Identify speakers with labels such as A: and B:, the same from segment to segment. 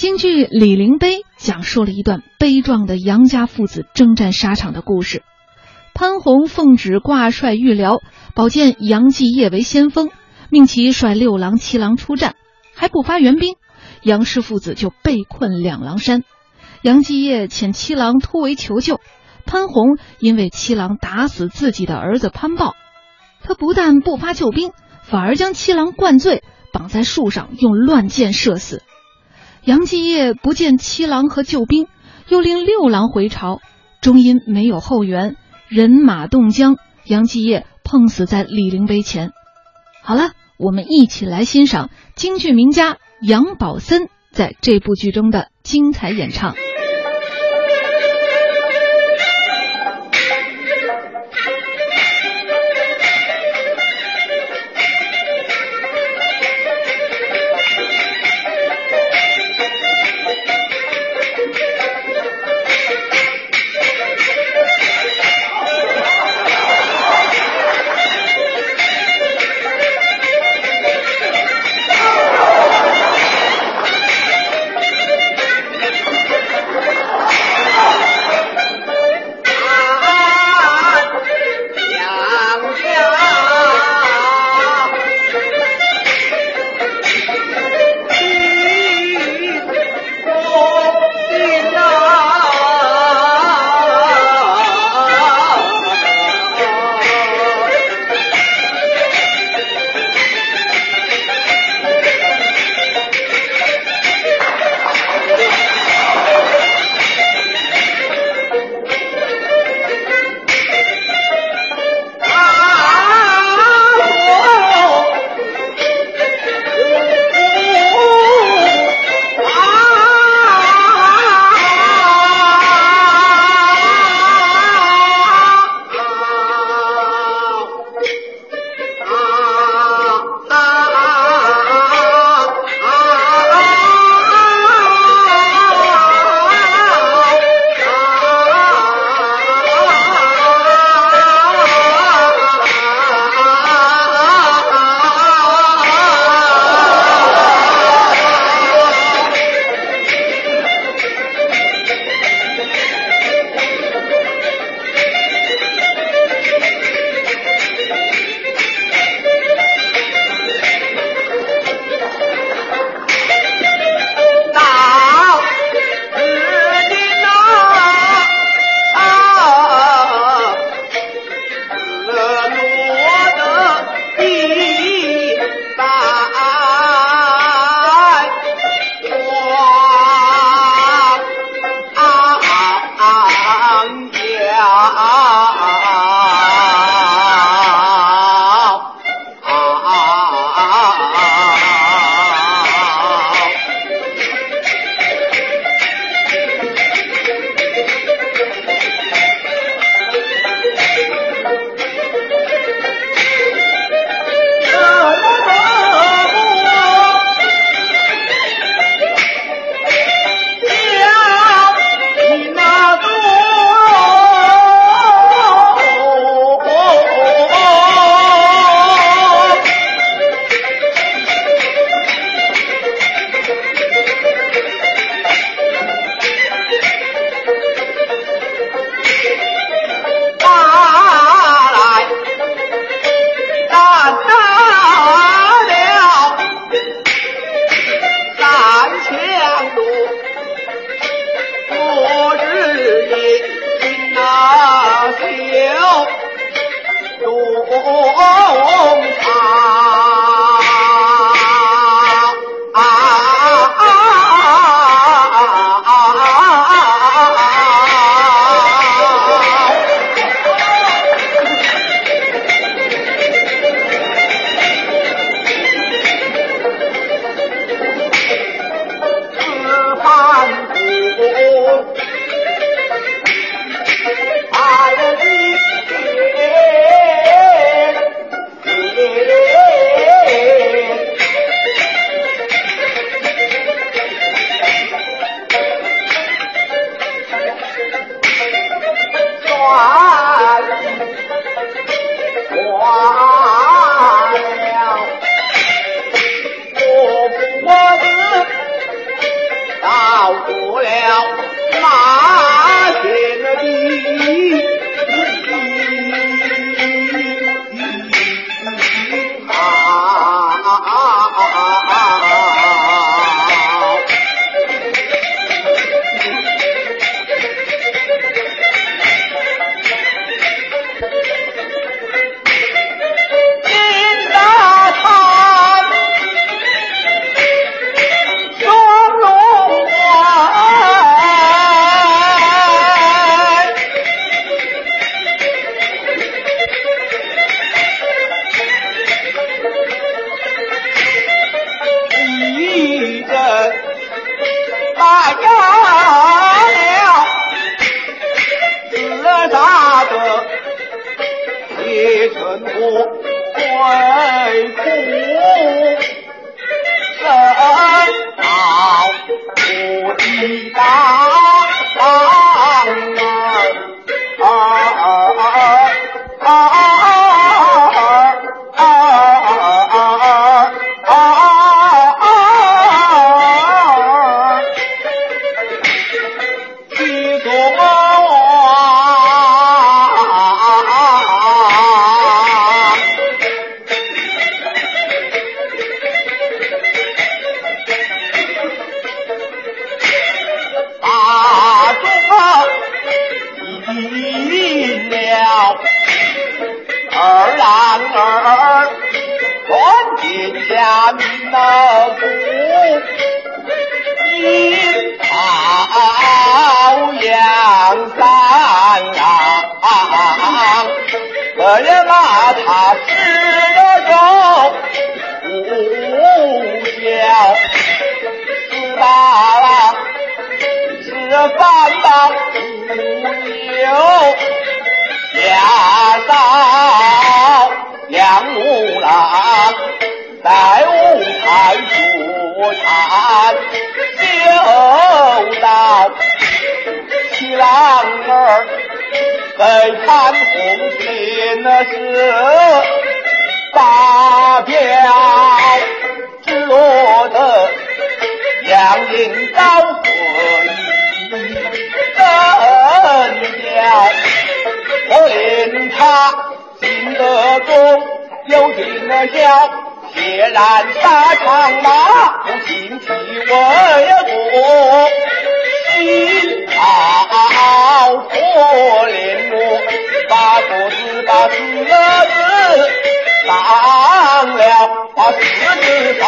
A: 京剧《李陵碑》讲述了一段悲壮的杨家父子征战沙场的故事。潘洪奉旨挂帅御辽，保荐杨继业为先锋，命其率六郎、七郎出战，还不发援兵，杨氏父子就被困两狼山。杨继业遣七郎突围求救，潘宏因为七郎打死自己的儿子潘豹，他不但不发救兵，反而将七郎灌醉，绑在树上用乱箭射死。杨继业不见七郎和救兵，又令六郎回朝，终因没有后援，人马冻僵，杨继业碰死在李陵碑前。好了，我们一起来欣赏京剧名家杨宝森在这部剧中的精彩演唱。
B: 我。脑骨，阴好阳三郎，可怜他吃了肉不消，吃罢了吃饭吧，不留下灶，两五郎。再不谈修道七郎儿在看红天那是大飙只落得杨林高贵真假可怜他进得宫又进得孝血然沙场，马不停蹄，为何心好可怜？我把兔子，把裤子当了，把裤子上。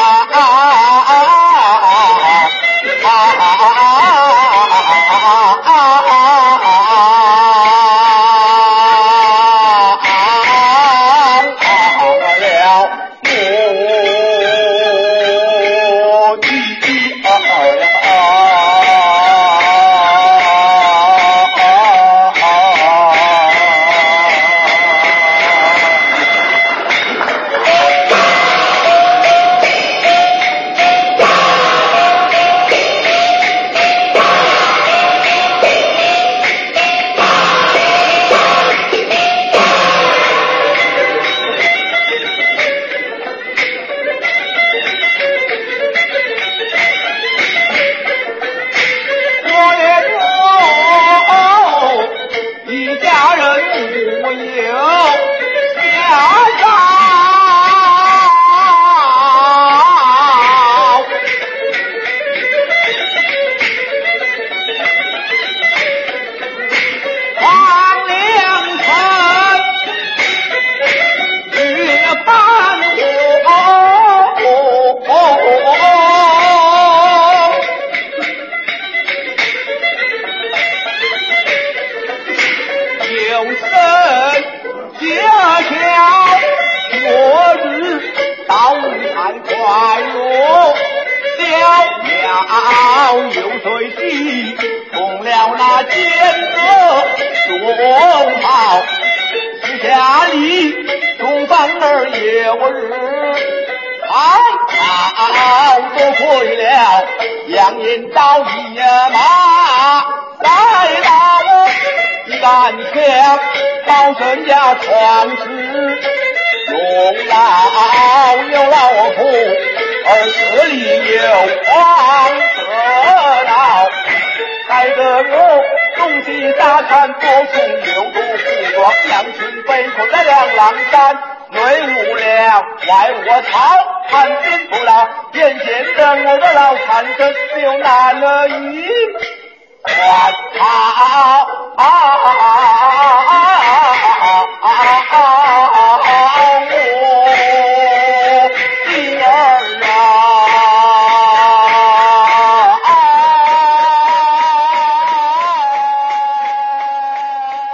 B: 好你快乐小了，又随即中了那奸恶中炮，是下里中饭儿有日好，好多亏了杨延昭一马来到敢想保全家传世。中老有老虎，儿子里有黄河老，害得我东西大战多从流毒不装杨群被困在两狼山，内无粮，外无草，寒心不老，眼前的我的老残身就难了一。我操！